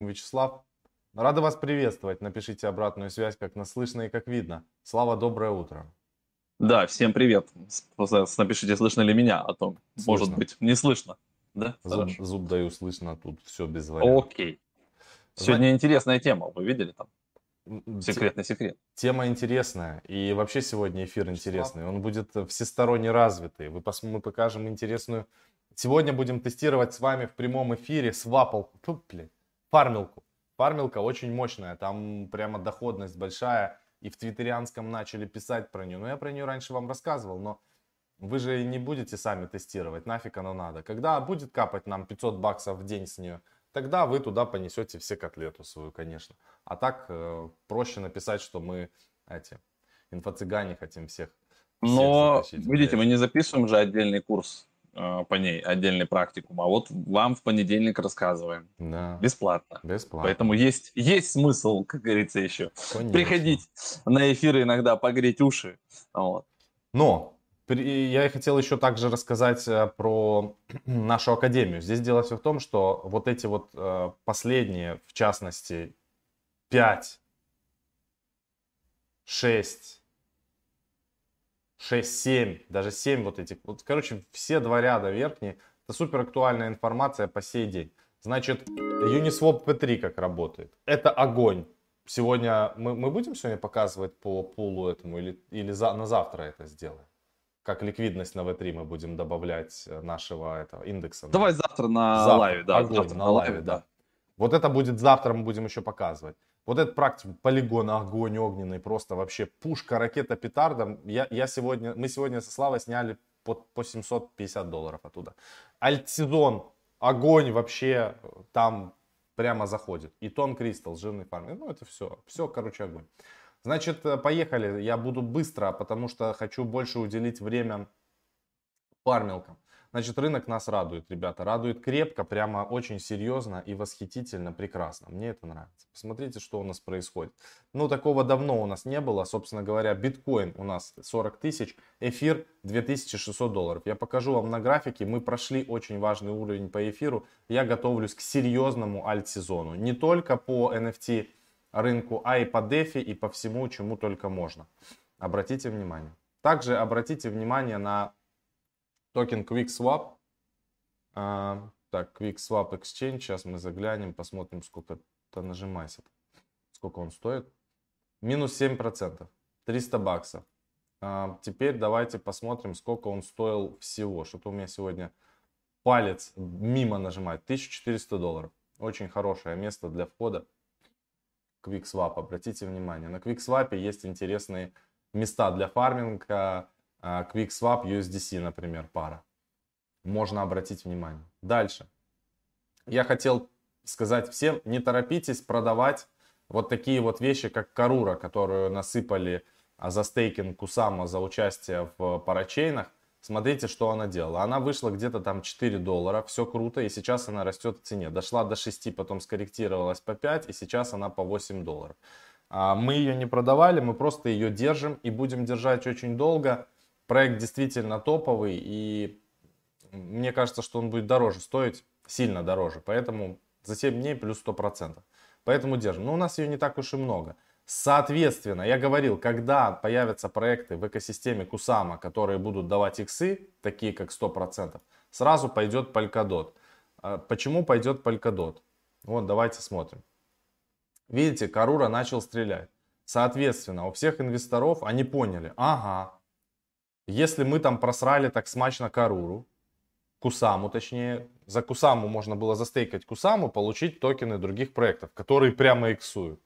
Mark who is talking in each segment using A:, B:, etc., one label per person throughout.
A: Вячеслав. Рада вас приветствовать. Напишите обратную связь, как нас слышно и как видно. Слава, доброе утро.
B: Да, всем привет. Напишите, слышно ли меня, а то, слышно. может быть, не слышно. Да?
A: Зуб, зуб даю, слышно тут, все без вариантов.
B: Окей. Сегодня Зна... интересная тема, вы видели там? Секретный секрет.
A: Тема интересная, и вообще сегодня эфир интересный. Он будет всесторонне развитый. Вы пос... Мы покажем интересную... Сегодня будем тестировать с вами в прямом эфире свапал... Фу, блин, фармилку. Фармилка очень мощная, там прямо доходность большая. И в твиттерианском начали писать про нее. Но я про нее раньше вам рассказывал, но вы же не будете сами тестировать, нафиг оно надо. Когда будет капать нам 500 баксов в день с нее, тогда вы туда понесете все котлету свою, конечно. А так э, проще написать, что мы эти инфо-цыгане хотим всех.
B: всех Но, видите, мы не записываем же отдельный курс по ней, отдельный практикум, а вот вам в понедельник рассказываем.
A: Да.
B: Бесплатно.
A: Бесплатно.
B: Поэтому есть, есть смысл, как говорится, еще Конечно. приходить на эфиры иногда, погреть уши. Вот.
A: Но я хотел еще также рассказать э, про нашу академию. Здесь дело все в том, что вот эти вот э, последние, в частности, 5, 6, 6, 7, даже 7 вот этих, вот, короче, все два ряда верхние, это супер актуальная информация по сей день. Значит, Uniswap P3 как работает. Это огонь. Сегодня мы, мы будем сегодня показывать по пулу этому или, или за, на завтра это сделаем? как ликвидность на V3 мы будем добавлять э, нашего этого индекса.
B: Давай завтра на завтра. лайве, да.
A: Огонь, завтра на лайве, да. да. Вот это будет завтра, мы будем еще показывать. Вот этот практику, полигон, огонь огненный, просто вообще пушка, ракета, петарда. Я, я сегодня, мы сегодня со Славой сняли по, по 750 долларов оттуда. Альтсезон, огонь вообще там прямо заходит. И тон кристалл, жирный фарминг. Ну это все, все, короче, огонь. Значит, э, поехали. Я буду быстро, потому что хочу больше уделить время фармилкам. Значит, рынок нас радует, ребята. Радует крепко, прямо очень серьезно и восхитительно, прекрасно. Мне это нравится. Посмотрите, что у нас происходит. Ну, такого давно у нас не было. Собственно говоря, биткоин у нас 40 тысяч, эфир 2600 долларов. Я покажу вам на графике. Мы прошли очень важный уровень по эфиру. Я готовлюсь к серьезному альт-сезону. Не только по NFT рынку, а и по DeFi и по всему, чему только можно. Обратите внимание. Также обратите внимание на токен QuickSwap. А, так, QuickSwap Exchange. Сейчас мы заглянем, посмотрим, сколько то нажимайся. Сколько он стоит. Минус 7%. 300 баксов. А, теперь давайте посмотрим, сколько он стоил всего. Что-то у меня сегодня палец мимо нажимает. 1400 долларов. Очень хорошее место для входа. QuickSwap. Обратите внимание, на QuickSwap есть интересные места для фарминга. А, QuickSwap USDC, например, пара. Можно обратить внимание. Дальше. Я хотел сказать всем, не торопитесь продавать вот такие вот вещи, как Карура, которую насыпали а, за стейкинг Кусама за участие в парачейнах. Смотрите, что она делала. Она вышла где-то там 4 доллара, все круто, и сейчас она растет в цене. Дошла до 6, потом скорректировалась по 5, и сейчас она по 8 долларов. А, мы ее не продавали, мы просто ее держим и будем держать очень долго. Проект действительно топовый, и мне кажется, что он будет дороже стоить, сильно дороже. Поэтому за 7 дней плюс 100%. Поэтому держим. Но у нас ее не так уж и много. Соответственно, я говорил, когда появятся проекты в экосистеме Кусама, которые будут давать иксы, такие как 100%, сразу пойдет Polkadot. А почему пойдет Polkadot? Вот, давайте смотрим. Видите, Карура начал стрелять. Соответственно, у всех инвесторов они поняли, ага, если мы там просрали так смачно Каруру, Кусаму точнее, за Кусаму можно было застейкать Кусаму, получить токены других проектов, которые прямо иксуют.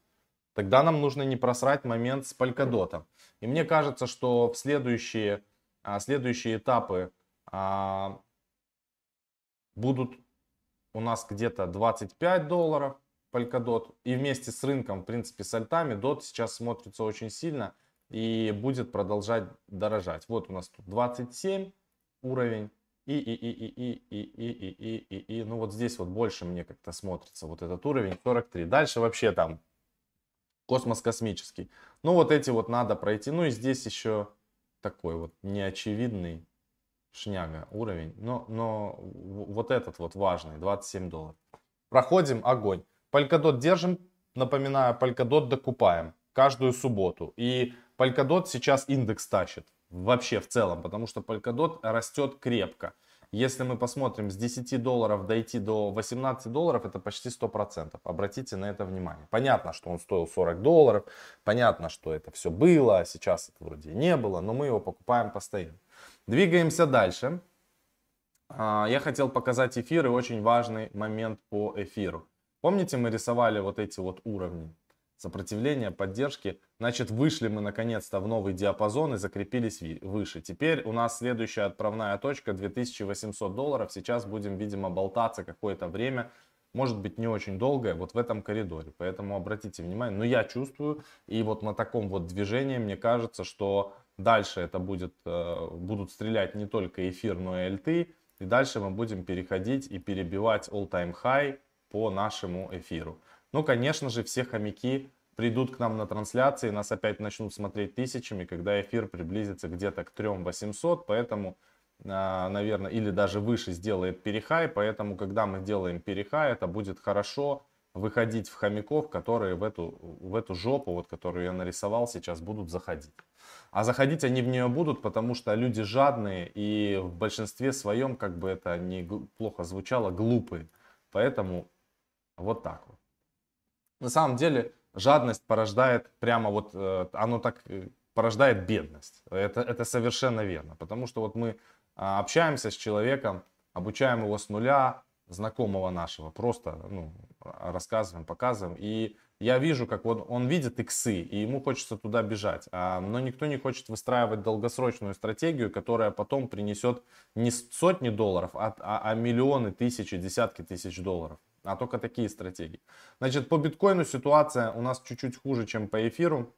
A: Тогда нам нужно не просрать момент с Polkadot. И мне кажется, что в следующие, а, следующие этапы а, будут у нас где-то 25 долларов Polkadot. И вместе с рынком, в принципе, с альтами, DOT сейчас смотрится очень сильно и будет продолжать дорожать. Вот у нас тут 27 уровень. И, и, и, и, и, и, и, и, и, и, и, ну вот здесь вот больше мне как-то смотрится вот этот уровень 43. Дальше вообще там космос космический. Ну, вот эти вот надо пройти. Ну, и здесь еще такой вот неочевидный шняга уровень. Но, но вот этот вот важный, 27 долларов. Проходим огонь. Polkadot держим, напоминаю, Polkadot докупаем каждую субботу. И Polkadot сейчас индекс тащит вообще в целом, потому что Polkadot растет крепко. Если мы посмотрим с 10 долларов дойти до 18 долларов, это почти 100%. Обратите на это внимание. Понятно, что он стоил 40 долларов, понятно, что это все было, а сейчас это вроде не было, но мы его покупаем постоянно. Двигаемся дальше. А, я хотел показать эфир и очень важный момент по эфиру. Помните, мы рисовали вот эти вот уровни? Сопротивления, поддержки. Значит, вышли мы наконец-то в новый диапазон и закрепились выше. Теперь у нас следующая отправная точка 2800 долларов. Сейчас будем, видимо, болтаться какое-то время. Может быть не очень долгое, вот в этом коридоре. Поэтому обратите внимание. Но я чувствую, и вот на таком вот движении мне кажется, что дальше это будет, э, будут стрелять не только эфир, но и альты. И дальше мы будем переходить и перебивать all-time high по нашему эфиру. Ну, конечно же, все хомяки придут к нам на трансляции, нас опять начнут смотреть тысячами, когда эфир приблизится где-то к 3800, поэтому, а, наверное, или даже выше сделает перехай, поэтому, когда мы делаем перехай, это будет хорошо выходить в хомяков, которые в эту, в эту жопу, вот, которую я нарисовал сейчас, будут заходить. А заходить они в нее будут, потому что люди жадные и в большинстве своем, как бы это не плохо звучало, глупые. Поэтому вот так вот на самом деле жадность порождает прямо вот, э, оно так э, порождает бедность. Это, это совершенно верно. Потому что вот мы а, общаемся с человеком, обучаем его с нуля, знакомого нашего, просто ну, рассказываем, показываем. И я вижу, как вот он видит иксы, и ему хочется туда бежать. А, но никто не хочет выстраивать долгосрочную стратегию, которая потом принесет не сотни долларов, а, а, а миллионы, тысячи, десятки тысяч долларов а только такие стратегии. Значит, по биткоину ситуация у нас чуть-чуть хуже, чем по эфиру.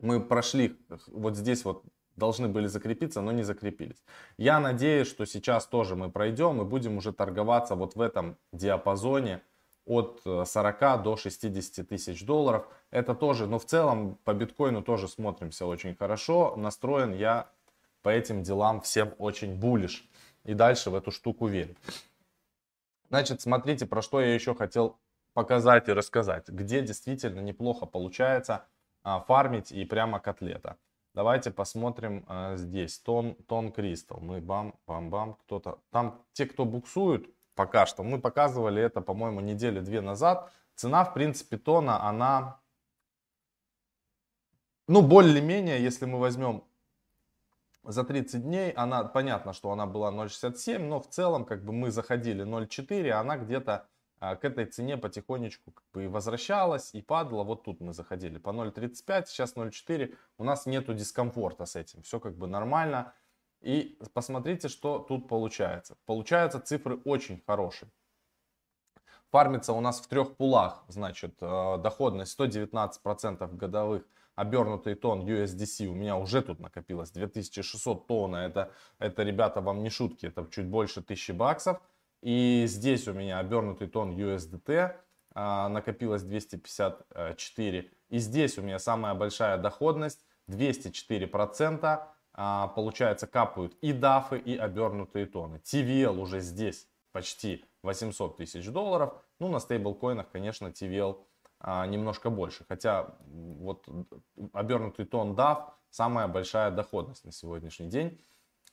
A: Мы прошли, вот здесь вот должны были закрепиться, но не закрепились. Я надеюсь, что сейчас тоже мы пройдем и будем уже торговаться вот в этом диапазоне от 40 э, до 60 тысяч долларов. Это тоже, но в целом по биткоину тоже смотримся очень хорошо. Настроен я по этим делам всем очень булиш. И дальше в эту штуку верю. Значит, смотрите, про что я еще хотел показать и рассказать. Где действительно неплохо получается а, фармить и прямо котлета. Давайте посмотрим а, здесь. Тон, тон кристалл. Мы бам, бам, бам. Кто-то. Там те, кто буксуют пока что, мы показывали это, по-моему, недели две назад. Цена, в принципе, тона, она, ну, более-менее, если мы возьмем за 30 дней она, понятно, что она была 0.67, но в целом как бы мы заходили 0.4, она где-то а, к этой цене потихонечку как бы и возвращалась и падала. Вот тут мы заходили по 0.35, сейчас 0.4. У нас нету дискомфорта с этим, все как бы нормально. И посмотрите, что тут получается. Получаются цифры очень хорошие. Фармится у нас в трех пулах, значит, э, доходность 119% годовых обернутый тон USDC у меня уже тут накопилось 2600 тонн. Это, это, ребята, вам не шутки, это чуть больше 1000 баксов. И здесь у меня обернутый тон USDT а, накопилось 254. И здесь у меня самая большая доходность 204%. А, получается, капают и дафы, и обернутые тоны. TVL уже здесь почти 800 тысяч долларов. Ну, на стейблкоинах, конечно, TVL а, немножко больше. Хотя вот обернутый тон DAF самая большая доходность на сегодняшний день.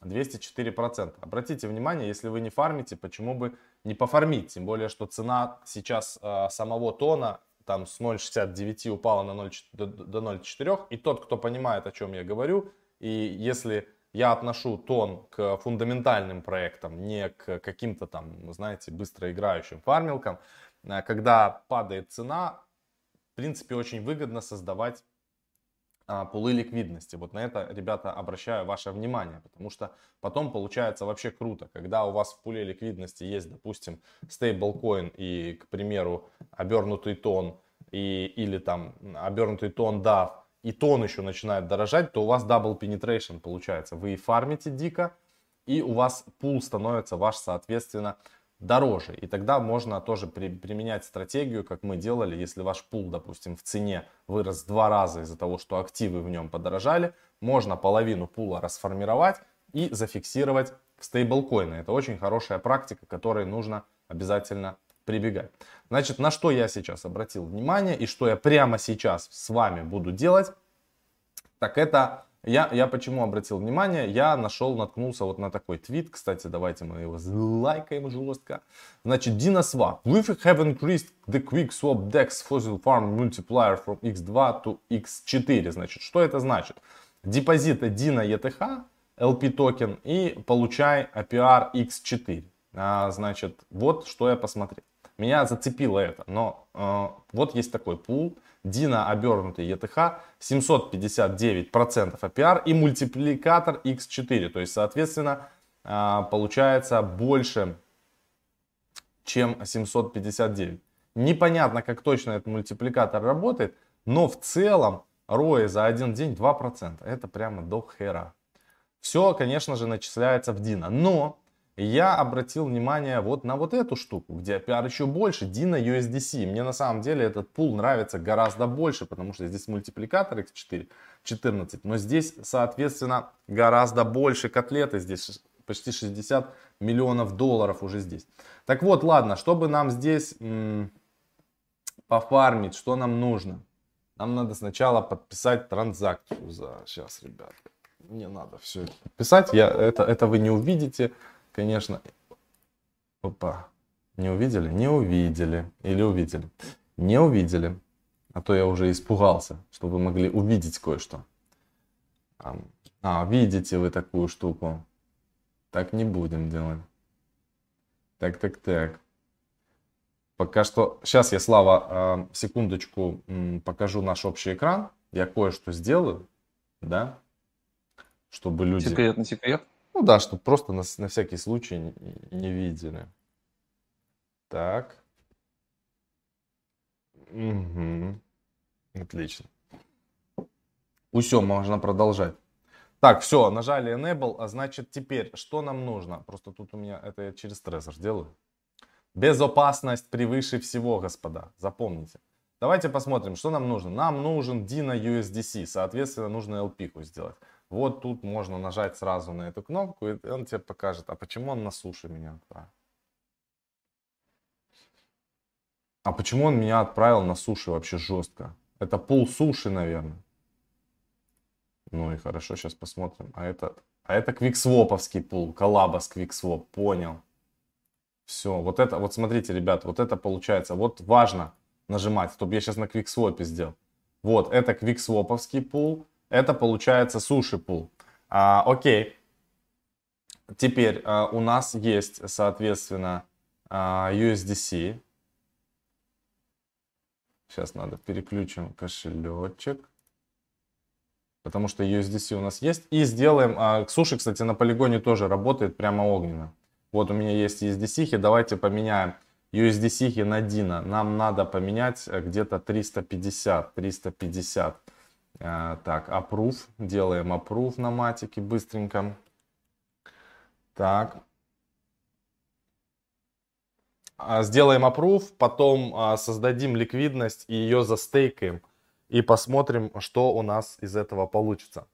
A: 204%. Обратите внимание, если вы не фармите, почему бы не пофармить? Тем более, что цена сейчас э, самого тона там с 0.69 упала на 0, до, до 0.4. И тот, кто понимает, о чем я говорю, и если я отношу тон к фундаментальным проектам, не к каким-то там, знаете, быстро играющим фармилкам, э, когда падает цена, принципе, очень выгодно создавать а, пулы ликвидности. Вот на это, ребята, обращаю ваше внимание, потому что потом получается вообще круто, когда у вас в пуле ликвидности есть, допустим, стейблкоин и, к примеру, обернутый тон и, или там обернутый тон DAF, и тон еще начинает дорожать, то у вас double penetration получается. Вы фармите дико, и у вас пул становится ваш, соответственно, дороже. И тогда можно тоже при, применять стратегию, как мы делали, если ваш пул, допустим, в цене вырос два раза из-за того, что активы в нем подорожали, можно половину пула расформировать и зафиксировать в стейблкоины. Это очень хорошая практика, которой нужно обязательно прибегать. Значит, на что я сейчас обратил внимание и что я прямо сейчас с вами буду делать, так это я, я почему обратил внимание? Я нашел, наткнулся вот на такой твит. Кстати, давайте мы его лайкаем жестко. Значит, DinoSwap. We have increased the quick swap DEX fossil farm multiplier from X2 to X4. Значит, что это значит? Депозит Dino ETH, LP токен и получай APR X4. А, значит, вот что я посмотрел. Меня зацепило это, но э, вот есть такой пул. Dino обернутый ETH 759% APR и мультипликатор X4. То есть, соответственно, а, получается больше, чем 759. Непонятно, как точно этот мультипликатор работает, но в целом ROI за один день 2%. Это прямо до хера. Все, конечно же, начисляется в Dino. Но я обратил внимание вот на вот эту штуку, где APR еще больше, Dino USDC. Мне на самом деле этот пул нравится гораздо больше, потому что здесь мультипликатор X4 14, но здесь, соответственно, гораздо больше котлеты, здесь почти 60 миллионов долларов уже здесь. Так вот, ладно, чтобы нам здесь м- пофармить, что нам нужно? Нам надо сначала подписать транзакцию за... Сейчас, ребят, мне надо все это подписать. Я, это, это вы не увидите конечно... Опа. Не увидели? Не увидели. Или увидели? Не увидели. А то я уже испугался, что вы могли увидеть кое-что. А, видите вы такую штуку. Так не будем делать. Так, так, так. Пока что... Сейчас я, Слава, а, секундочку покажу наш общий экран. Я кое-что сделаю, да? Чтобы люди...
B: Секрет?
A: Ну да, чтобы просто на, на всякий случай не, видели. Так. Угу. Отлично. Все, можно продолжать. Так, все, нажали Enable, а значит теперь, что нам нужно? Просто тут у меня, это я через стрессор делаю. Безопасность превыше всего, господа, запомните. Давайте посмотрим, что нам нужно. Нам нужен Dino USDC, соответственно, нужно LP сделать. Вот тут можно нажать сразу на эту кнопку, и он тебе покажет, а почему он на суше меня отправил. А почему он меня отправил на суши вообще жестко? Это пол суши, наверное. Ну и хорошо, сейчас посмотрим. А это, а это квиксвоповский пул, коллаба с квиксвоп, понял. Все, вот это, вот смотрите, ребят, вот это получается, вот важно нажимать, чтобы я сейчас на квиксвопе сделал. Вот, это квиксвоповский пул, это получается суши пул. А, окей. Теперь а, у нас есть, соответственно, а, USDC. Сейчас надо переключим кошелечек. Потому что USDC у нас есть. И сделаем... А, суши, кстати, на полигоне тоже работает прямо огненно. Вот у меня есть USDC. Давайте поменяем USDC на Dino. Нам надо поменять где-то 350. 350. А, так, approve. Делаем approve на матике быстренько. Так. А, сделаем approve, потом а, создадим ликвидность и ее застейкаем. И посмотрим, что у нас из этого получится.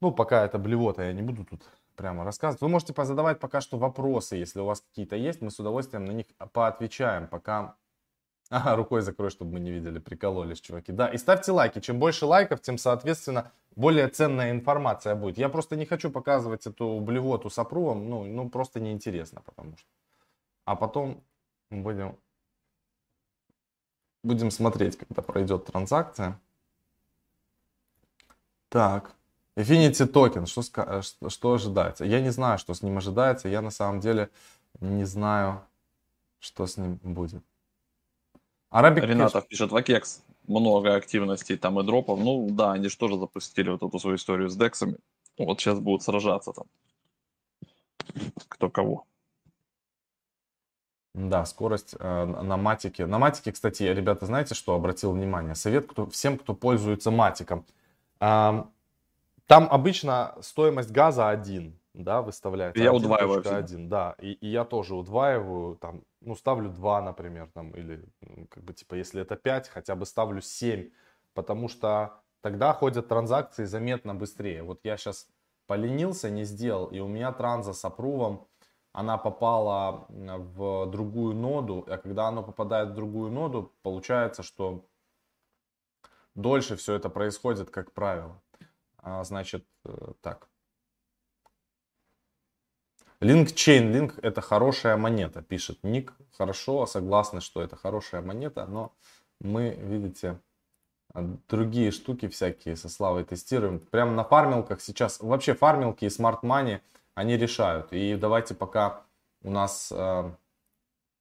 A: Ну, пока это блевота, я не буду тут прямо рассказывать. Вы можете позадавать пока что вопросы, если у вас какие-то есть. Мы с удовольствием на них поотвечаем, пока Ага, рукой закрой, чтобы мы не видели, прикололись, чуваки. Да, и ставьте лайки. Чем больше лайков, тем, соответственно, более ценная информация будет. Я просто не хочу показывать эту блевоту с опрувом, ну, ну просто неинтересно, потому что. А потом будем, будем смотреть, когда пройдет транзакция. Так, Infinity токен, что, что, что ожидается? Я не знаю, что с ним ожидается. Я на самом деле не знаю, что с ним будет.
B: Arabic Ренатов Cash... пишет, Вакекс, много активностей там и дропов. Ну да, они же тоже запустили вот эту свою историю с дексами. Вот сейчас будут сражаться там. Кто кого.
A: Да, скорость э, на матике. На матике, кстати, ребята, знаете, что обратил внимание? Совет кто, всем, кто пользуется матиком. Э, там обычно стоимость газа один, да, выставляется.
B: Я удваиваю.
A: Один, да, и, и я тоже удваиваю, там, ну, ставлю 2, например, там, или, как бы, типа, если это 5, хотя бы ставлю 7, потому что тогда ходят транзакции заметно быстрее. Вот я сейчас поленился, не сделал, и у меня транза с апрувом она попала в другую ноду, а когда оно попадает в другую ноду, получается, что дольше все это происходит, как правило. А, значит, э, так. Link Chainlink это хорошая монета, пишет Ник. Хорошо, согласны, что это хорошая монета, но мы, видите, другие штуки всякие со Славой тестируем. Прямо на фармилках сейчас, вообще фармилки и smart money, они решают. И давайте пока у нас э,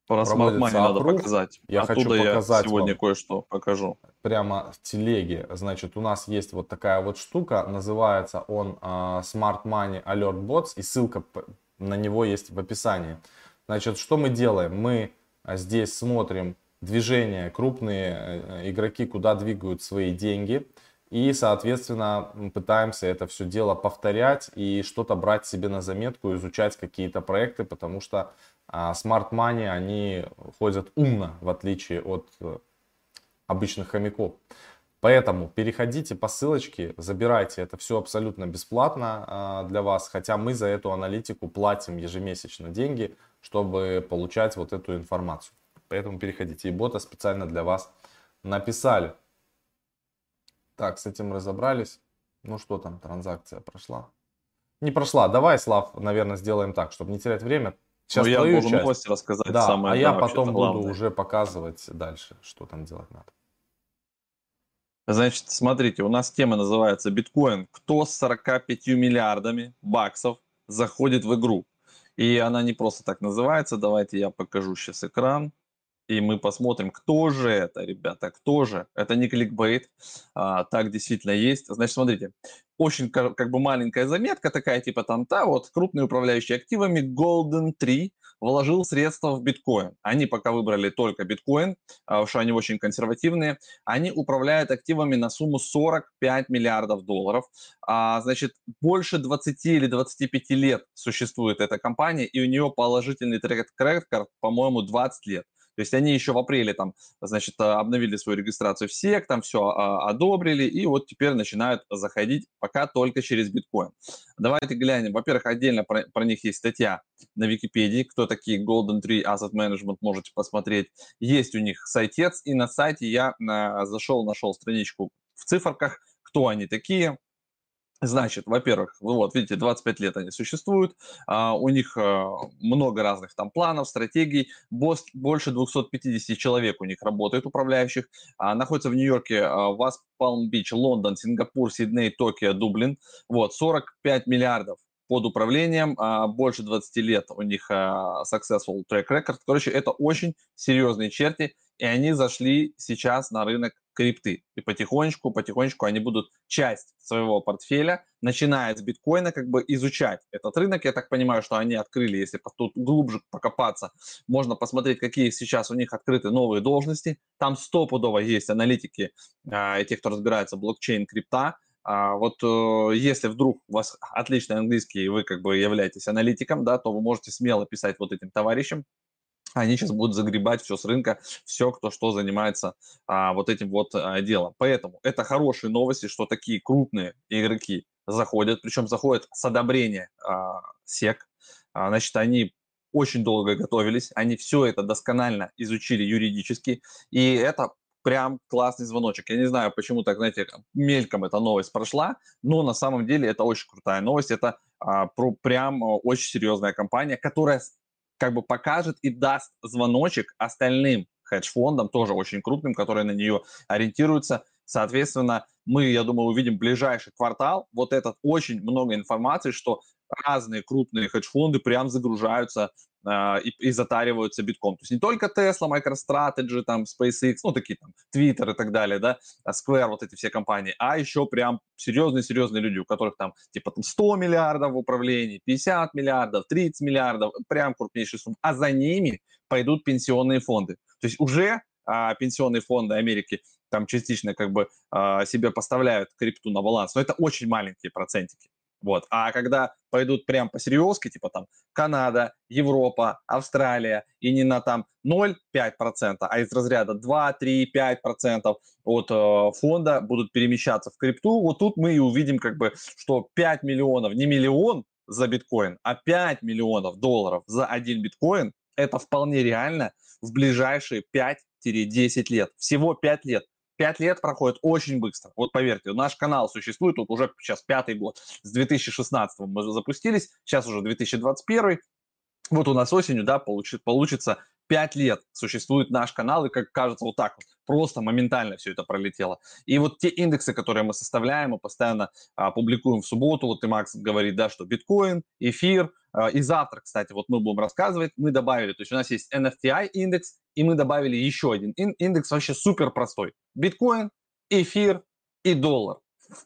B: Про smart money надо показать.
A: Я Оттуда хочу показать
B: я сегодня кое-что покажу.
A: Прямо в телеге. Значит, у нас есть вот такая вот штука, называется он э, Smart Money Alert Bots, и ссылка на него есть в описании. Значит, что мы делаем? Мы а, здесь смотрим движение, крупные э, игроки, куда двигают свои деньги. И, соответственно, пытаемся это все дело повторять и что-то брать себе на заметку, изучать какие-то проекты, потому что а, Smart Money, они ходят умно, в отличие от э, обычных хомяков. Поэтому переходите по ссылочке, забирайте, это все абсолютно бесплатно э, для вас, хотя мы за эту аналитику платим ежемесячно деньги, чтобы получать вот эту информацию. Поэтому переходите, и бота специально для вас написали. Так, с этим разобрались. Ну что там, транзакция прошла? Не прошла. Давай, Слав, наверное, сделаем так, чтобы не терять время.
B: Сейчас ну, я должен часть. новости рассказать.
A: Да, самое, а я потом буду уже показывать дальше, что там делать надо.
B: Значит, смотрите, у нас тема называется биткоин. Кто с 45 миллиардами баксов заходит в игру? И она не просто так называется. Давайте я покажу сейчас экран. И мы посмотрим, кто же это, ребята, кто же. Это не кликбейт, а, так действительно есть. Значит, смотрите, очень как бы маленькая заметка такая, типа там, та вот крупный управляющий активами Golden 3 вложил средства в биткоин. Они пока выбрали только биткоин, потому что они очень консервативные. Они управляют активами на сумму 45 миллиардов долларов. А, значит, больше 20 или 25 лет существует эта компания, и у нее положительный трек-рекорд, по-моему, 20 лет. То есть они еще в апреле там, значит, а, обновили свою регистрацию в СЕК, там все а, одобрили, и вот теперь начинают заходить пока только через биткоин. Давайте глянем. Во-первых, отдельно про, про них есть статья на Википедии, кто такие Golden Tree Asset Management, можете посмотреть. Есть у них сайтец, и на сайте я а, зашел, нашел страничку в циферках, кто они такие, Значит, во-первых, вот видите, 25 лет они существуют, а, у них а, много разных там планов, стратегий, босс, больше 250 человек у них работает управляющих, а, находятся в Нью-Йорке, а, Васт, Палм-Бич, Лондон, Сингапур, Сидней, Токио, Дублин, вот, 45 миллиардов под управлением, а, больше 20 лет у них а, successful track record, короче, это очень серьезные черти, и они зашли сейчас на рынок крипты. И потихонечку, потихонечку они будут часть своего портфеля, начиная с биткоина, как бы изучать этот рынок. Я так понимаю, что они открыли, если тут глубже покопаться, можно посмотреть, какие сейчас у них открыты новые должности. Там стопудово есть аналитики э, те, кто разбирается в блокчейн, крипта. А вот э, если вдруг у вас отличный английский, и вы как бы являетесь аналитиком, да, то вы можете смело писать вот этим товарищам, они сейчас будут загребать все с рынка, все, кто что занимается а, вот этим вот а, делом. Поэтому это хорошие новости, что такие крупные игроки заходят, причем заходят с одобрения а, СЕК. А, значит, они очень долго готовились, они все это досконально изучили юридически, и это прям классный звоночек. Я не знаю, почему так, знаете, мельком эта новость прошла, но на самом деле это очень крутая новость. Это а, про, прям очень серьезная компания, которая как бы покажет и даст звоночек остальным хедж-фондам, тоже очень крупным, которые на нее ориентируются. Соответственно, мы, я думаю, увидим ближайший квартал вот этот очень много информации, что разные крупные хедж-фонды прям загружаются э, и, и затариваются битком. То есть не только Tesla, MicroStrategy, там, SpaceX, ну, такие там, Twitter и так далее, да, а Square, вот эти все компании, а еще прям серьезные-серьезные люди, у которых там типа там 100 миллиардов в управлении, 50 миллиардов, 30 миллиардов, прям крупнейшие суммы, а за ними пойдут пенсионные фонды. То есть уже а, пенсионные фонды Америки там частично как бы а, себе поставляют крипту на баланс, но это очень маленькие процентики. Вот. А когда пойдут прям по серьезке, типа там Канада, Европа, Австралия, и не на там 0,5%, а из разряда 2, 3, 5% от э, фонда будут перемещаться в крипту, вот тут мы и увидим как бы, что 5 миллионов, не миллион, за биткоин, а 5 миллионов долларов за один биткоин, это вполне реально в ближайшие 5-10 лет. Всего 5 лет. 5 лет проходит очень быстро. Вот поверьте, наш канал существует вот уже сейчас пятый год. С 2016 мы запустились, сейчас уже 2021. Вот у нас осенью, да, получит, получится 5 лет существует наш канал, и, как кажется, вот так вот, просто моментально все это пролетело. И вот те индексы, которые мы составляем, мы постоянно а, публикуем в субботу, вот и Макс говорит, да, что биткоин, эфир, и завтра, кстати, вот мы будем рассказывать, мы добавили, то есть у нас есть NFTI индекс, и мы добавили еще один индекс вообще супер простой. Биткоин, эфир и доллар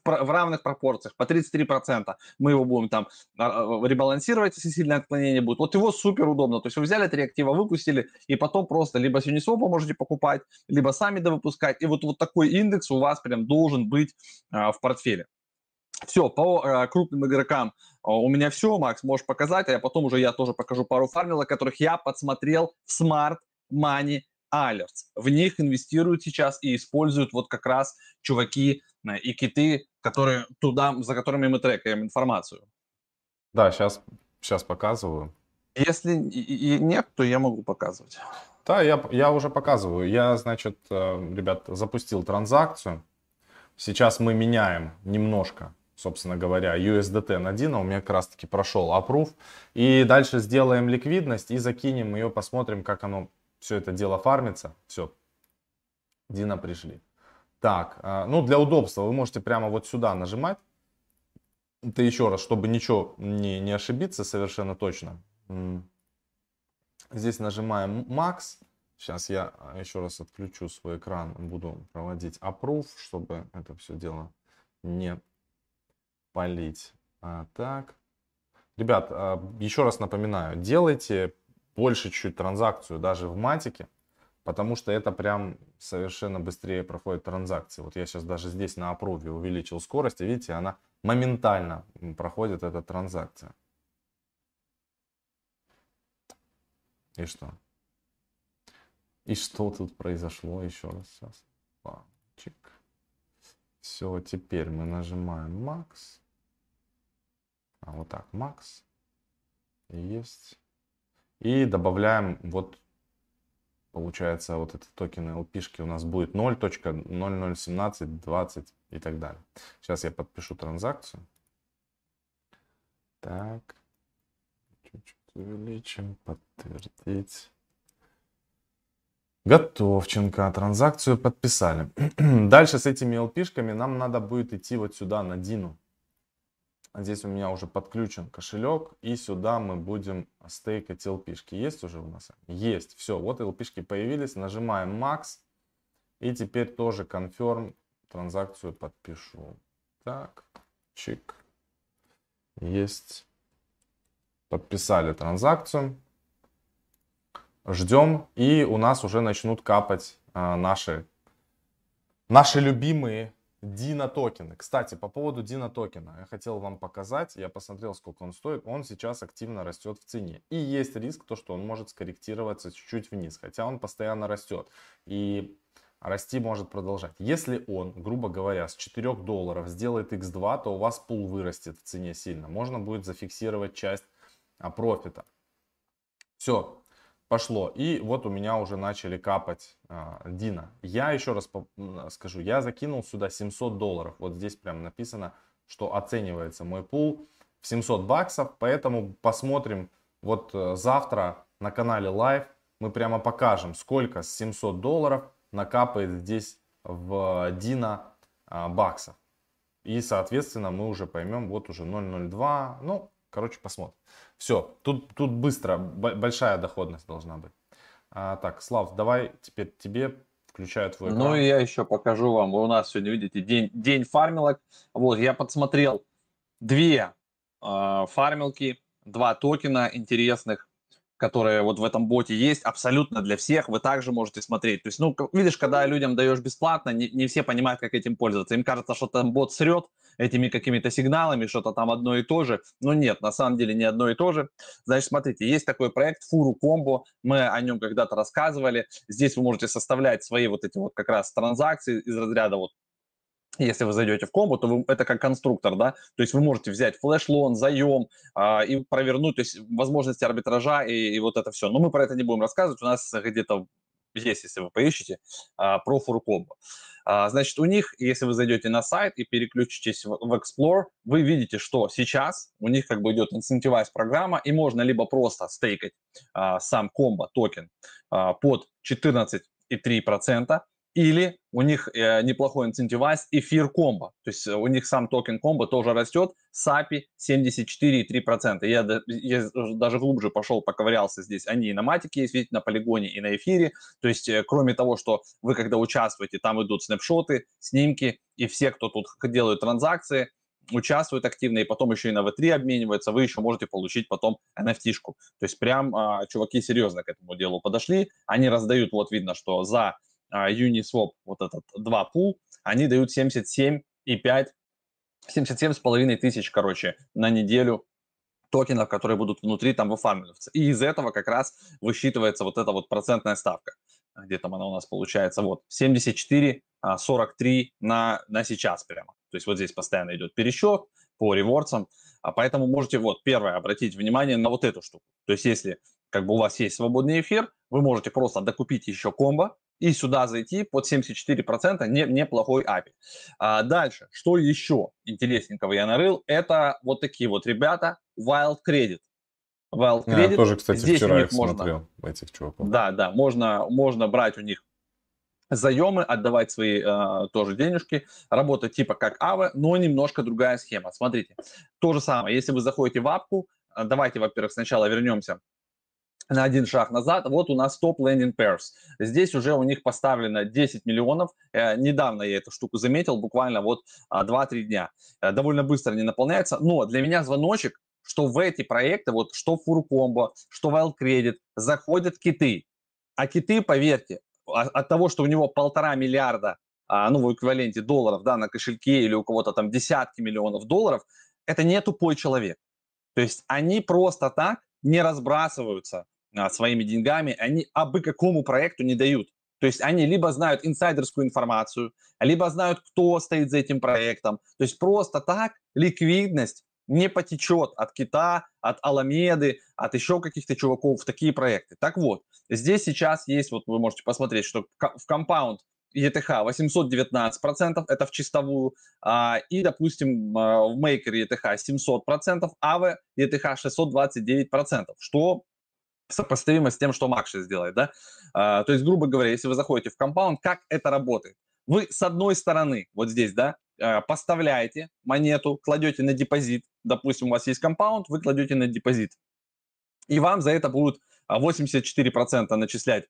B: в, равных пропорциях, по 33%. Мы его будем там а, а, ребалансировать, если сильное отклонение будет. Вот его супер удобно. То есть вы взяли три актива, выпустили, и потом просто либо с Uniswap можете покупать, либо сами довыпускать. И вот, вот такой индекс у вас прям должен быть а, в портфеле. Все, по э, крупным игрокам у меня все, Макс, можешь показать, а я потом уже я тоже покажу пару фармилок, которых я подсмотрел в Smart Money Alerts. В них инвестируют сейчас и используют вот как раз чуваки э, и киты, которые туда, за которыми мы трекаем информацию.
A: Да, сейчас, сейчас показываю.
B: Если и, и нет, то я могу показывать.
A: Да, я, я уже показываю. Я, значит, э, ребят, запустил транзакцию. Сейчас мы меняем немножко, собственно говоря, USDT на DINA. У меня как раз таки прошел approve. И дальше сделаем ликвидность и закинем ее, посмотрим, как оно все это дело фармится. Все, Дина пришли. Так, а, ну для удобства вы можете прямо вот сюда нажимать. Это еще раз, чтобы ничего не, не ошибиться совершенно точно. Здесь нажимаем Max. Сейчас я еще раз отключу свой экран, буду проводить approve, чтобы это все дело не полить. А, так. Ребят, а, еще раз напоминаю, делайте больше чуть-чуть транзакцию даже в матике, потому что это прям совершенно быстрее проходит транзакции. Вот я сейчас даже здесь на опрове увеличил скорость, и видите, она моментально проходит эта транзакция. И что? И что тут произошло еще раз сейчас? Чик. Все, теперь мы нажимаем Max. А вот так, Max. Есть. И добавляем вот, получается, вот этот токен LP у нас будет 0.001720 и так далее. Сейчас я подпишу транзакцию. Так. Чуть-чуть увеличим. Подтвердить. Готовченко. Транзакцию подписали. Дальше с этими LP-шками нам надо будет идти вот сюда на Дину. Здесь у меня уже подключен кошелек. И сюда мы будем стейкать LP. -шки. Есть уже у нас? Есть. Все, вот LP появились. Нажимаем Max. И теперь тоже confirm. Транзакцию подпишу. Так, чик. Есть. Подписали транзакцию. Ждем. И у нас уже начнут капать а, наши, наши любимые Дина токены. Кстати, по поводу Дина токена. Я хотел вам показать. Я посмотрел, сколько он стоит. Он сейчас активно растет в цене. И есть риск, то, что он может скорректироваться чуть-чуть вниз. Хотя он постоянно растет. И расти может продолжать. Если он, грубо говоря, с 4 долларов сделает x2, то у вас пул вырастет в цене сильно. Можно будет зафиксировать часть а, профита. Все, пошло. И вот у меня уже начали капать а, Дина. Я еще раз скажу, я закинул сюда 700 долларов. Вот здесь прям написано, что оценивается мой пул в 700 баксов. Поэтому посмотрим вот э, завтра на канале Live. Мы прямо покажем, сколько с 700 долларов накапает здесь в Дина а, баксов. И, соответственно, мы уже поймем, вот уже 0.02. Ну, короче, посмотрим. Все, тут, тут быстро, большая доходность должна быть. А, так, Слав, давай теперь тебе включаю твой
B: экран. Ну, и я еще покажу вам. У нас сегодня, видите, день, день фармилок. Вот, я подсмотрел две э, фармилки, два токена интересных которые вот в этом боте есть, абсолютно для всех, вы также можете смотреть. То есть, ну, видишь, когда людям даешь бесплатно, не, не все понимают, как этим пользоваться. Им кажется, что там бот срет этими какими-то сигналами, что-то там одно и то же. Но нет, на самом деле не одно и то же. Значит, смотрите, есть такой проект Фуру Комбо, мы о нем когда-то рассказывали. Здесь вы можете составлять свои вот эти вот как раз транзакции из разряда вот если вы зайдете в комбо, то вы, это как конструктор, да, то есть вы можете взять флеш-лон, заем а, и провернуть, то есть возможности арбитража и, и вот это все. Но мы про это не будем рассказывать, у нас где-то есть, если вы поищете, а, про Furucombo. А, значит, у них, если вы зайдете на сайт и переключитесь в, в Explore, вы видите, что сейчас у них как бы идет incentivize программа, и можно либо просто стейкать а, сам COMBO токен а, под 14,3%, или у них э, неплохой incentivize эфир COMBO. То есть у них сам токен COMBO тоже растет. с APY 74,3%. Я, я даже глубже пошел, поковырялся здесь. Они и на матике есть, видите, на полигоне и на эфире. То есть э, кроме того, что вы когда участвуете, там идут снапшоты, снимки, и все, кто тут делают транзакции, участвуют активно, и потом еще и на V3 обмениваются, вы еще можете получить потом NFT-шку. То есть прям а, чуваки серьезно к этому делу подошли. Они раздают, вот видно, что за Uniswap, вот этот два пул, они дают 77,5, 77,5 тысяч, короче, на неделю токенов, которые будут внутри там выфармливаться. И из этого как раз высчитывается вот эта вот процентная ставка. Где там она у нас получается? Вот 74, 43 а, на, на сейчас прямо. То есть вот здесь постоянно идет пересчет по ревордсам. А поэтому можете вот первое обратить внимание на вот эту штуку. То есть если как бы у вас есть свободный эфир, вы можете просто докупить еще комбо, и сюда зайти под 74% не, неплохой API. А дальше, что еще интересненького я нарыл, это вот такие вот ребята, Wild Credit.
A: Wild Credit. Я тоже, кстати, Здесь вчера их можно, смотрел, этих чуваков.
B: Да, да, можно, можно брать у них заемы, отдавать свои э, тоже денежки, работать типа как Авы, но немножко другая схема. Смотрите, то же самое, если вы заходите в апку, давайте, во-первых, сначала вернемся на один шаг назад. Вот у нас топ landing pairs. Здесь уже у них поставлено 10 миллионов. Э, недавно я эту штуку заметил, буквально вот 2-3 а, дня. Э, довольно быстро не наполняется. Но для меня звоночек, что в эти проекты, вот что Фуркомбо, что Wild Credit, заходят киты. А киты, поверьте, от того, что у него полтора миллиарда, а, ну, в эквиваленте долларов, да, на кошельке или у кого-то там десятки миллионов долларов, это не тупой человек. То есть они просто так не разбрасываются а, своими деньгами, они абы какому проекту не дают. То есть они либо знают инсайдерскую информацию, либо знают, кто стоит за этим проектом. То есть просто так ликвидность не потечет от Кита, от Аламеды, от еще каких-то чуваков в такие проекты. Так вот, здесь сейчас есть, вот вы можете посмотреть, что в компаунд ETH 819%, это в чистовую, а, и, допустим, а, в Maker ETH 700%, а в ETH 629%, что сопоставимо с тем, что Макши сделает, да? А, то есть, грубо говоря, если вы заходите в компаунд, как это работает? Вы с одной стороны, вот здесь, да, а, поставляете монету, кладете на депозит, допустим, у вас есть компаунд, вы кладете на депозит, и вам за это будут 84% начислять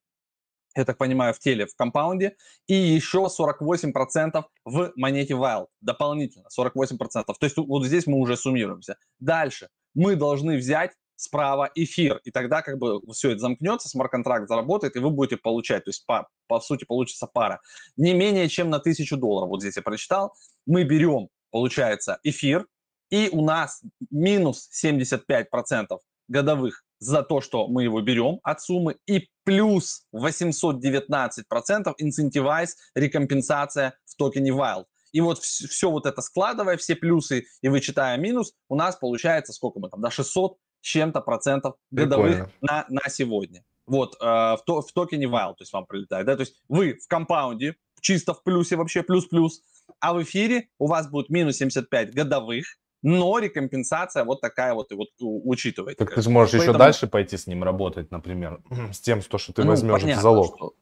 B: я так понимаю, в теле в компаунде, и еще 48% в монете Wild, дополнительно 48%. То есть вот здесь мы уже суммируемся. Дальше мы должны взять справа эфир, и тогда как бы все это замкнется, смарт-контракт заработает, и вы будете получать, то есть по, по сути получится пара, не менее чем на тысячу долларов, вот здесь я прочитал, мы берем, получается, эфир, и у нас минус 75% годовых за то, что мы его берем от суммы, и плюс 819% инцентивайз, рекомпенсация в токене Wild. И вот все, вот это складывая, все плюсы и вычитая минус, у нас получается, сколько мы там, да, 600 чем-то процентов годовых на, на сегодня. Вот, э, в, то, в токене Wild, то есть вам прилетает, да, то есть вы в компаунде чисто в плюсе вообще, плюс-плюс, а в эфире у вас будет минус 75 годовых, но рекомпенсация вот такая вот, и вот учитывайте.
A: Так ты же можешь Поэтому... еще дальше пойти с ним работать, например, с тем, что, ты ну, возьмешь понятно, залог. Что...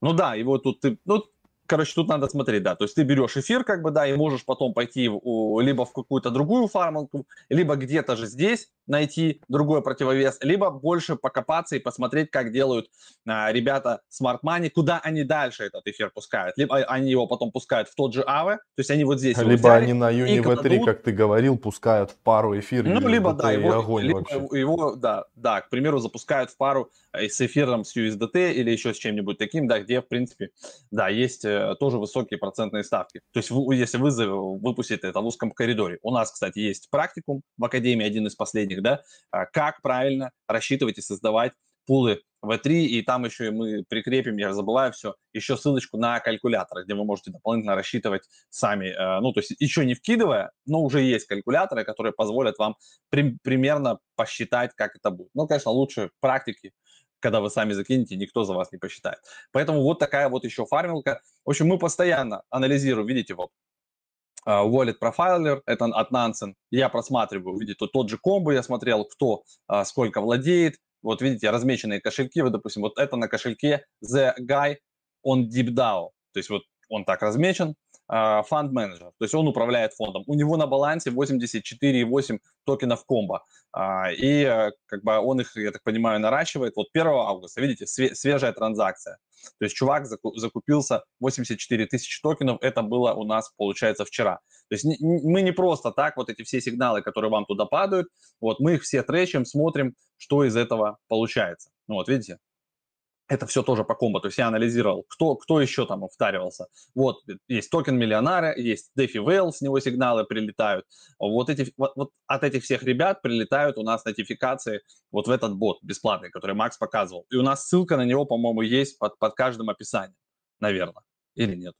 B: Ну да, вот тут ты, ну, короче, тут надо смотреть, да, то есть ты берешь эфир, как бы, да, и можешь потом пойти в, либо в какую-то другую фармалку, либо где-то же здесь найти другой противовес, либо больше покопаться и посмотреть, как делают а, ребята Smart Money, куда они дальше этот эфир пускают. Либо они его потом пускают в тот же АВЕ, то есть они вот здесь
A: Либо взяли, они на Юни V3, как ты говорил, пускают в пару эфир.
B: Ну, либо, да, его, огонь либо вообще. его, да, да, к примеру, запускают в пару э, с эфиром с USDT или еще с чем-нибудь таким, да, где, в принципе, да, есть э, тоже высокие процентные ставки. То есть если вы выпустите это в узком коридоре. У нас, кстати, есть практикум в Академии, один из последних, да, а, как правильно рассчитывать и создавать пулы V3, и там еще мы прикрепим, я забываю все, еще ссылочку на калькулятор, где вы можете дополнительно рассчитывать сами, э, ну, то есть еще не вкидывая, но уже есть калькуляторы, которые позволят вам при, примерно посчитать, как это будет. Ну, конечно, лучше практики, когда вы сами закинете, никто за вас не посчитает. Поэтому вот такая вот еще фармилка. В общем, мы постоянно анализируем, видите, вот, Uh, Wallet Profiler, это от Nansen. Я просматриваю, видите, тот же комбо я смотрел, кто uh, сколько владеет, вот видите, размеченные кошельки, вот, допустим, вот это на кошельке The Guy on DeepDAO. То есть вот он так размечен, фонд uh, менеджер, то есть он управляет фондом. У него на балансе 84,8 токенов комбо. Uh, и uh, как бы он их, я так понимаю, наращивает. Вот 1 августа, видите, све- свежая транзакция. То есть чувак закупился 84 тысячи токенов, это было у нас, получается, вчера. То есть мы не просто так, вот эти все сигналы, которые вам туда падают, вот мы их все тречим, смотрим, что из этого получается. Ну вот видите, это все тоже по комбо. То есть я анализировал, кто, кто еще там втаривался. Вот, есть токен миллионара, есть DeFi Whale, с него сигналы прилетают. Вот, эти, вот, вот от этих всех ребят прилетают у нас нотификации вот в этот бот бесплатный, который Макс показывал. И у нас ссылка на него, по-моему, есть под, под каждым описанием, наверное. Или нет?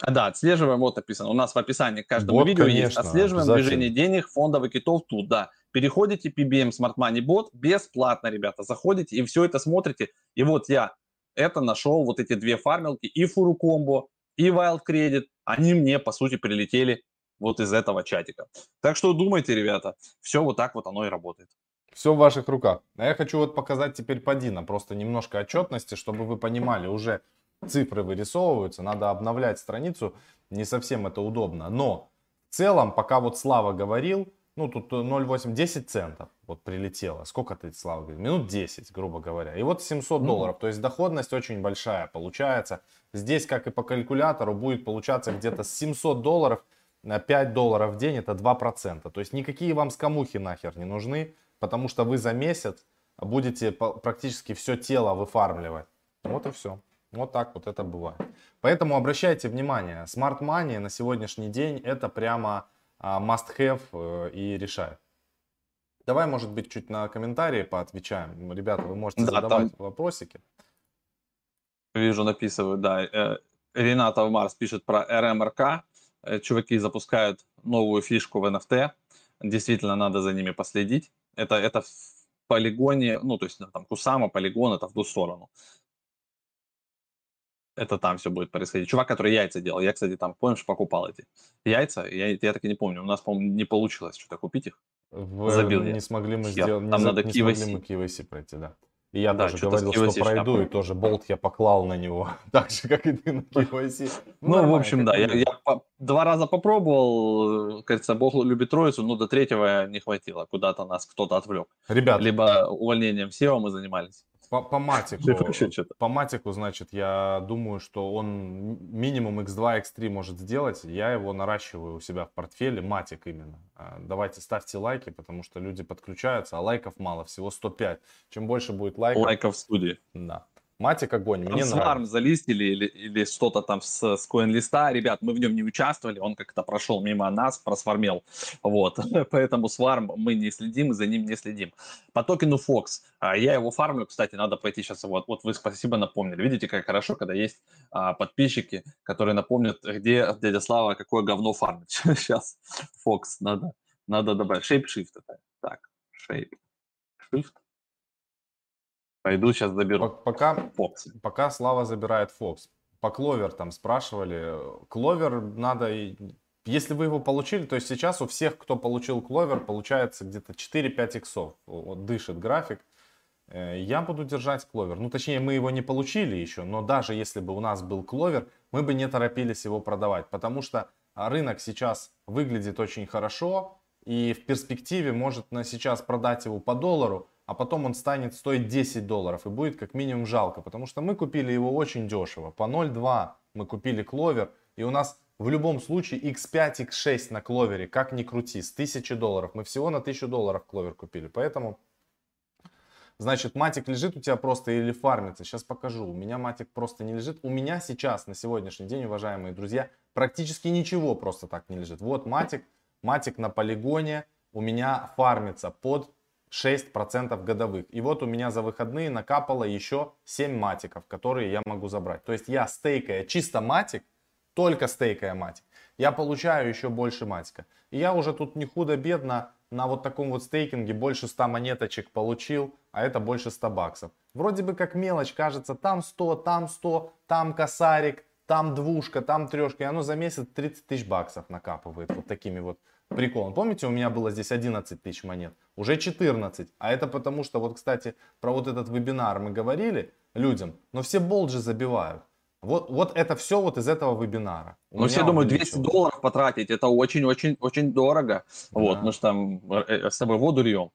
B: А, да, отслеживаем, вот написано. У нас в описании к каждому вот, видео конечно, есть. Отслеживаем движение денег, фондов и китов тут, да. Переходите PBM Smart Money Bot бесплатно, ребята. Заходите и все это смотрите. И вот я это нашел, вот эти две фармилки, и Фуру Комбо, и Wild Credit. Они мне, по сути, прилетели вот из этого чатика. Так что думайте, ребята, все вот так вот оно и работает.
A: Все в ваших руках. А я хочу вот показать теперь по Дина, просто немножко отчетности, чтобы вы понимали, уже цифры вырисовываются, надо обновлять страницу, не совсем это удобно. Но в целом, пока вот Слава говорил, ну тут 0,8, 10 центов вот прилетело. Сколько ты, Слава, говорит? Минут 10, грубо говоря. И вот 700 ну, долларов, то есть доходность очень большая получается. Здесь, как и по калькулятору, будет получаться где-то с 700 долларов на 5 долларов в день, это 2%. То есть никакие вам скамухи нахер не нужны, потому что вы за месяц будете практически все тело выфармливать. Вот и все. Вот так вот это бывает. Поэтому обращайте внимание, Smart Money на сегодняшний день это прямо а, must have э, и решает. Давай, может быть, чуть на комментарии поотвечаем. Ребята, вы можете да, задавать там... вопросики.
B: Вижу, написывают, да. Э, Рената Марс пишет про РМРК. Э, чуваки запускают новую фишку в NFT. Действительно, надо за ними последить. Это, это в полигоне, ну, то есть там Кусама, полигон, это в ту сторону это там все будет происходить. Чувак, который яйца делал, я, кстати, там, помнишь, покупал эти яйца, я, я так и не помню, у нас, по-моему, не получилось что-то купить их.
A: В, Забил не я. смогли мы сделать, там не, надо не смогли мы KYC пройти, да. И я да, тоже говорил, что пройду, и тоже болт я поклал на него, так же, как и ты на KYC.
B: Ну, ну в общем, да, я, я по, два раза попробовал, кажется, Бог любит троицу, но до третьего не хватило, куда-то нас кто-то отвлек.
A: Ребят.
B: Либо увольнением SEO мы занимались.
A: По, по матику, по матику, значит, я думаю, что он минимум x2, x3 может сделать. Я его наращиваю у себя в портфеле, матик именно. А, давайте ставьте лайки, потому что люди подключаются, а лайков мало, всего 105. Чем больше будет лайков...
B: Лайков в студии.
A: Да. Матик огонь,
B: мне Сварм нравится. залистили или, или что-то там с, с CoinList, ребят, мы в нем не участвовали, он как-то прошел мимо нас, просформел, вот, поэтому Сварм мы не следим, за ним не следим. По токену Fox, а, я его фармлю, кстати, надо пройти сейчас, вот, вот вы спасибо напомнили, видите, как хорошо, когда есть а, подписчики, которые напомнят, где дядя Слава какое говно фармит, сейчас Fox надо, надо добавить, Shift это, так, Shift, Пойду сейчас заберу.
A: Пока, Fox. пока Слава забирает Фокс. По Кловер там спрашивали. Кловер надо... Если вы его получили, то есть сейчас у всех, кто получил Кловер, получается где-то 4-5 иксов. Вот дышит график. Э, я буду держать Кловер. Ну, точнее, мы его не получили еще, но даже если бы у нас был Кловер, мы бы не торопились его продавать, потому что рынок сейчас выглядит очень хорошо, и в перспективе может на сейчас продать его по доллару, а потом он станет стоить 10 долларов и будет как минимум жалко, потому что мы купили его очень дешево. По 0.2 мы купили кловер, и у нас в любом случае x5, x6 на кловере, как ни крути, с 1000 долларов. Мы всего на 1000 долларов кловер купили, поэтому... Значит, матик лежит у тебя просто или фармится. Сейчас покажу. У меня матик просто не лежит. У меня сейчас, на сегодняшний день, уважаемые друзья, практически ничего просто так не лежит. Вот матик, матик на полигоне у меня фармится под 6% годовых. И вот у меня за выходные накапало еще 7 матиков, которые я могу забрать. То есть я стейкая чисто матик, только стейкая матик, я получаю еще больше матика. И я уже тут не худо-бедно на вот таком вот стейкинге больше 100 монеточек получил, а это больше 100 баксов. Вроде бы как мелочь, кажется, там 100, там 100, там косарик, там двушка, там трешка, и оно за месяц 30 тысяч баксов накапывает вот такими вот приколом. Помните, у меня было здесь 11 тысяч монет, уже 14. А это потому что, вот, кстати, про вот этот вебинар мы говорили людям, но все болджи забивают. Вот, вот это все вот из этого вебинара.
B: ну, все думают, 200 ничего. долларов потратить, это очень-очень-очень дорого. Да. Вот, мы же там э, э, с тобой воду льем.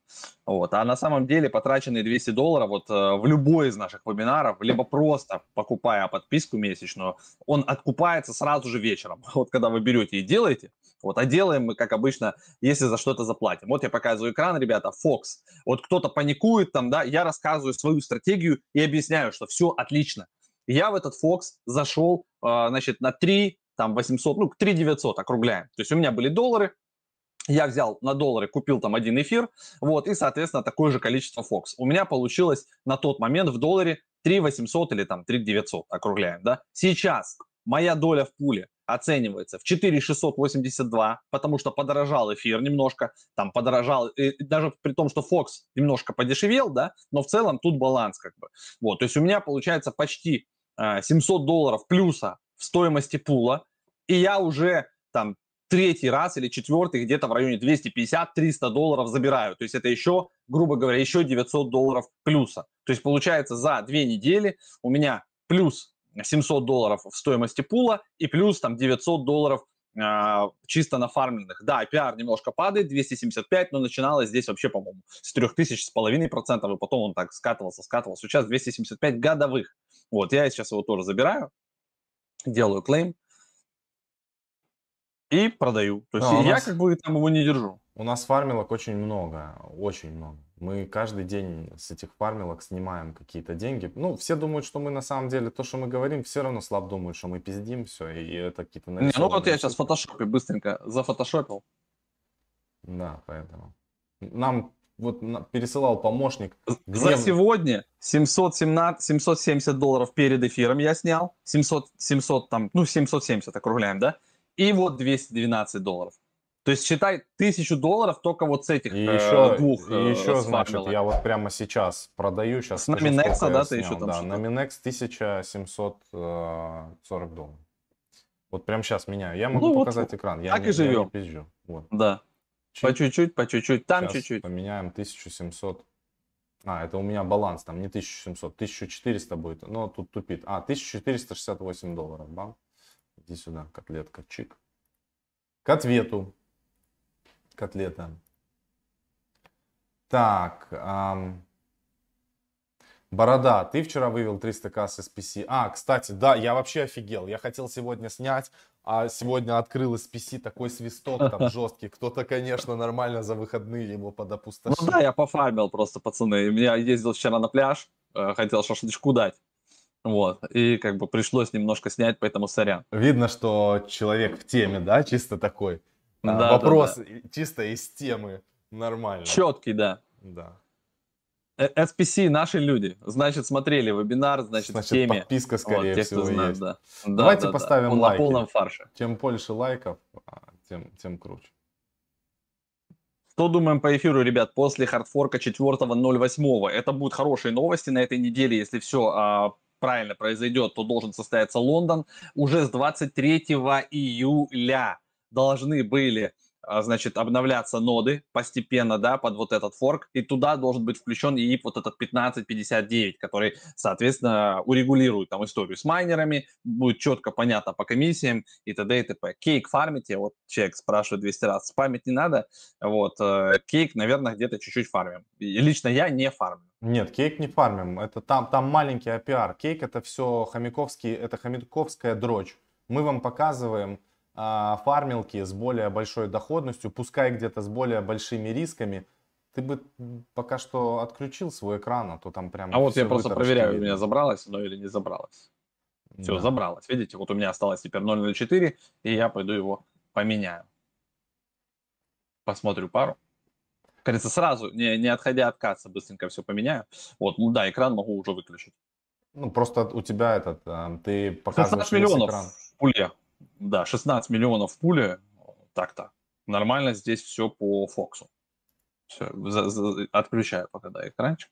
B: Вот. А на самом деле потраченные 200 долларов вот э, в любой из наших вебинаров, либо просто покупая подписку месячную, он откупается сразу же вечером. Вот когда вы берете и делаете, вот, а делаем мы, как обычно, если за что-то заплатим. Вот я показываю экран, ребята, Fox. Вот кто-то паникует там, да, я рассказываю свою стратегию и объясняю, что все отлично я в этот Fox зашел, а, значит, на 3, там, 800, ну, 3 900 округляем. То есть у меня были доллары, я взял на доллары, купил там один эфир, вот, и, соответственно, такое же количество Fox. У меня получилось на тот момент в долларе 3 800 или там 3 900, округляем, да. Сейчас моя доля в пуле оценивается в 4682, потому что подорожал эфир немножко, там подорожал, и даже при том, что Fox немножко подешевел, да, но в целом тут баланс как бы. Вот, то есть у меня получается почти 700 долларов плюса в стоимости пула, и я уже там третий раз или четвертый где-то в районе 250-300 долларов забираю. То есть это еще, грубо говоря, еще 900 долларов плюса. То есть получается за две недели у меня плюс 700 долларов в стоимости пула и плюс там 900 долларов э, чисто на фарминных. Да, PR немножко падает, 275, но начиналось здесь вообще, по-моему, с 3000 с половиной процентов, и потом он так скатывался, скатывался. Сейчас 275 годовых. Вот, я сейчас его тоже забираю, делаю клейм и продаю. То есть а, я нас... как бы там его не держу.
A: У нас фармилок очень много, очень много. Мы каждый день с этих фармилок снимаем какие-то деньги. Ну, все думают, что мы на самом деле, то, что мы говорим, все равно слаб думают, что мы пиздим все, и это какие-то
B: Не, ну вот я сейчас в фотошопе быстренько зафотошопил.
A: Да, поэтому. Нам вот пересылал помощник.
B: За сегодня 717, 770 долларов перед эфиром я снял. 700, 700 там, ну 770 округляем, да? И вот 212 долларов. То есть считай тысячу долларов только вот с этих и
A: э, еще, двух. И э, еще, значит, я вот прямо сейчас продаю. Сейчас
B: с Nominex, да, ты еще там
A: Да, Nominex 1740 долларов. Вот прямо сейчас меняю. Я могу ну, показать вот, экран. Я
B: так не, и живем. Я не
A: пизжу. Вот.
B: Да. Чуть. По чуть-чуть, по чуть-чуть, там чуть-чуть.
A: поменяем 1700. А, это у меня баланс там не 1700, 1400 будет. Но тут тупит. А, 1468 долларов. Бам. Иди сюда, котлетка, чик. К ответу. Котлета. Так. Эм... Борода, ты вчера вывел 300к с SPC. А, кстати, да, я вообще офигел. Я хотел сегодня снять, а сегодня открыл SPC такой свисток там жесткий. Кто-то, конечно, нормально за выходные его подопустошил.
B: Ну да, я пофармил просто, пацаны. Я ездил вчера на пляж, э, хотел шашлычку дать. Вот, и как бы пришлось немножко снять, поэтому сорян.
A: Видно, что человек в теме, да, чисто такой. А, да, Вопрос да, да. чисто из темы, нормально.
B: Четкий, да.
A: Да.
B: SPC наши люди. Значит, смотрели вебинар, значит, значит в теме.
A: подписка, скорее вот, те, всего,
B: знает, есть. Да.
A: Давайте да, поставим
B: да. лайки. на полном фарше.
A: Чем больше лайков, а, тем, тем круче.
B: Что думаем по эфиру, ребят, после хардфорка 4.08? Это будут хорошие новости на этой неделе, если все а, правильно произойдет, то должен состояться Лондон. Уже с 23 июля должны были а, значит, обновляться ноды постепенно, да, под вот этот форк, и туда должен быть включен ИИП вот этот 1559, который, соответственно, урегулирует там историю с майнерами, будет четко понятно по комиссиям и т.д. и т.п. Кейк фармите, вот человек спрашивает 200 раз, спамить не надо, вот, э, кейк, наверное, где-то чуть-чуть фармим. И лично я не фармлю.
A: Нет, кейк не фармим, это там, там маленький APR, кейк это все хомяковский, это хомяковская дрочь. Мы вам показываем, а, фармилки с более большой доходностью, пускай где-то с более большими рисками, ты бы пока что отключил свой экран, а то там прям...
B: А вот я просто проверяю, видно. у меня забралось оно или не забралось. Все, да. забралось. Видите, вот у меня осталось теперь 0.04, и я пойду его поменяю. Посмотрю пару. Кажется, сразу, не, не отходя от кассы, быстренько все поменяю. Вот, ну да, экран могу уже выключить.
A: Ну, просто у тебя этот, э, ты показываешь
B: 16 миллионов экран. в пуле. Да, 16 миллионов в пуле. Так-то. Нормально здесь все по Фоксу. Все, за, за, отключаю пока, да, экранчик.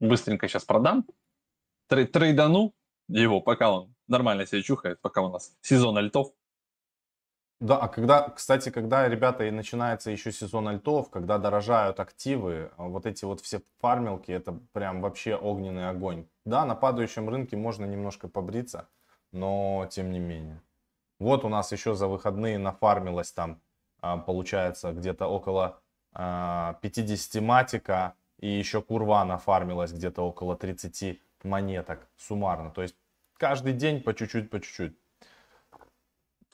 B: Быстренько сейчас продам. Трей, трейдану его, пока он нормально себя чухает, пока у нас сезон альтов.
A: Да, а когда, кстати, когда, ребята, и начинается еще сезон альтов, когда дорожают активы, а вот эти вот все фармилки, это прям вообще огненный огонь. Да, на падающем рынке можно немножко побриться, но тем не менее. Вот у нас еще за выходные нафармилось там, а, получается, где-то около 50 а, матика, и еще курва нафармилась где-то около 30 монеток суммарно. То есть каждый день по чуть-чуть, по чуть-чуть.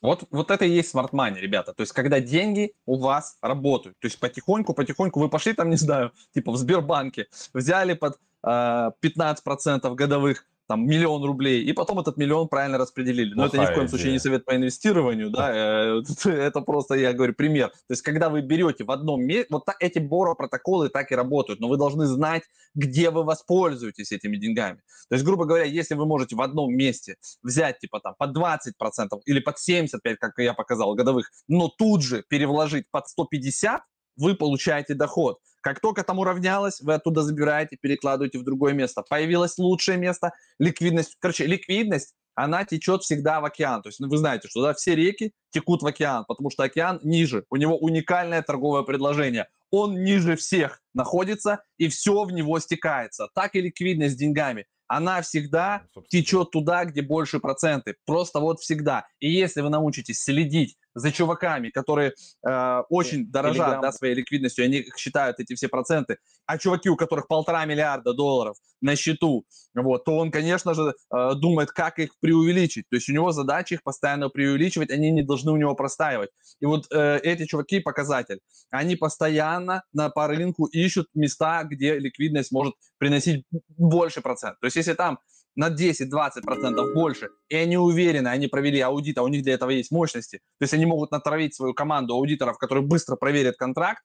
B: Вот, вот это и есть смарт money, ребята. То есть, когда деньги у вас работают. То есть, потихоньку, потихоньку вы пошли там, не знаю, типа в Сбербанке, взяли под э, 15% годовых там миллион рублей, и потом этот миллион правильно распределили. Но Плохая это ни в коем идея. случае не совет по инвестированию, да, э, это просто, я говорю, пример. То есть, когда вы берете в одном месте, вот эти боро-протоколы так и работают, но вы должны знать, где вы воспользуетесь этими деньгами. То есть, грубо говоря, если вы можете в одном месте взять, типа, там, под 20% или под 75%, как я показал, годовых, но тут же перевложить под 150%, вы получаете доход. Как только там уравнялось, вы оттуда забираете, перекладываете в другое место. Появилось лучшее место, ликвидность. Короче, ликвидность, она течет всегда в океан. То есть ну, вы знаете, что да, все реки текут в океан, потому что океан ниже. У него уникальное торговое предложение. Он ниже всех находится, и все в него стекается. Так и ликвидность с деньгами она всегда течет туда, где больше проценты. Просто вот всегда. И если вы научитесь следить за чуваками, которые э, очень дорожат да, своей ликвидностью, они считают эти все проценты, а чуваки, у которых полтора миллиарда долларов на счету, вот, то он, конечно же, э, думает, как их преувеличить. То есть у него задача их постоянно преувеличивать, они не должны у него простаивать. И вот э, эти чуваки показатель. Они постоянно на, по рынку ищут места, где ликвидность может приносить больше процент. То есть если там на 10-20% больше, и они уверены, они провели аудит, а у них для этого есть мощности, то есть они могут натравить свою команду аудиторов, которые быстро проверят контракт,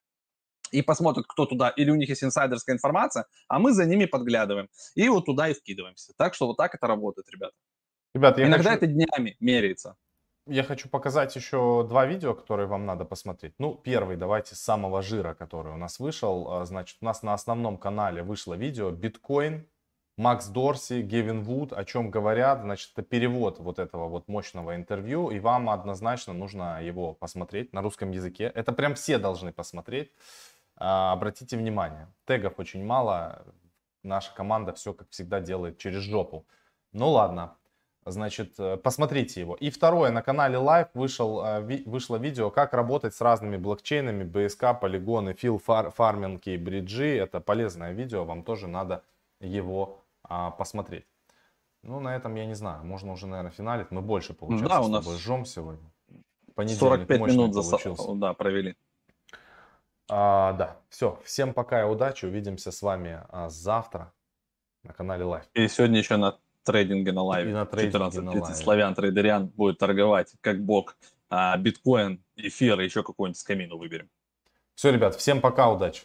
B: и посмотрят, кто туда, или у них есть инсайдерская информация, а мы за ними подглядываем. И вот туда и вкидываемся. Так что вот так это работает, ребята. Ребят, я Иногда хочу... это днями меряется.
A: Я хочу показать еще два видео, которые вам надо посмотреть. Ну, первый, давайте с самого жира, который у нас вышел. А, значит, у нас на основном канале вышло видео биткоин Макс Дорси, Гевин Вуд, о чем говорят, значит, это перевод вот этого вот мощного интервью, и вам однозначно нужно его посмотреть на русском языке. Это прям все должны посмотреть. А, обратите внимание, тегов очень мало, наша команда все, как всегда, делает через жопу. Ну ладно, значит, э, посмотрите его. И второе, на канале Live вышел, э, вышло видео, как работать с разными блокчейнами, BSK, полигоны, фил, фар, фарминги, бриджи. Это полезное видео, вам тоже надо его а, посмотреть. Ну, на этом я не знаю. Можно уже, наверное, финалить. Мы больше, получается, да, у нас жжем сегодня.
B: Понедельник 45 минут за... да, провели.
A: А, да, все. Всем пока и удачи. Увидимся с вами а, завтра на канале Live.
B: И сегодня еще на трейдинге на лайве. И на трейдинге на лайве. Славян Трейдериан будет торговать как бог. А, биткоин, эфир и еще какую-нибудь скамину выберем.
A: Все, ребят, всем пока, удачи.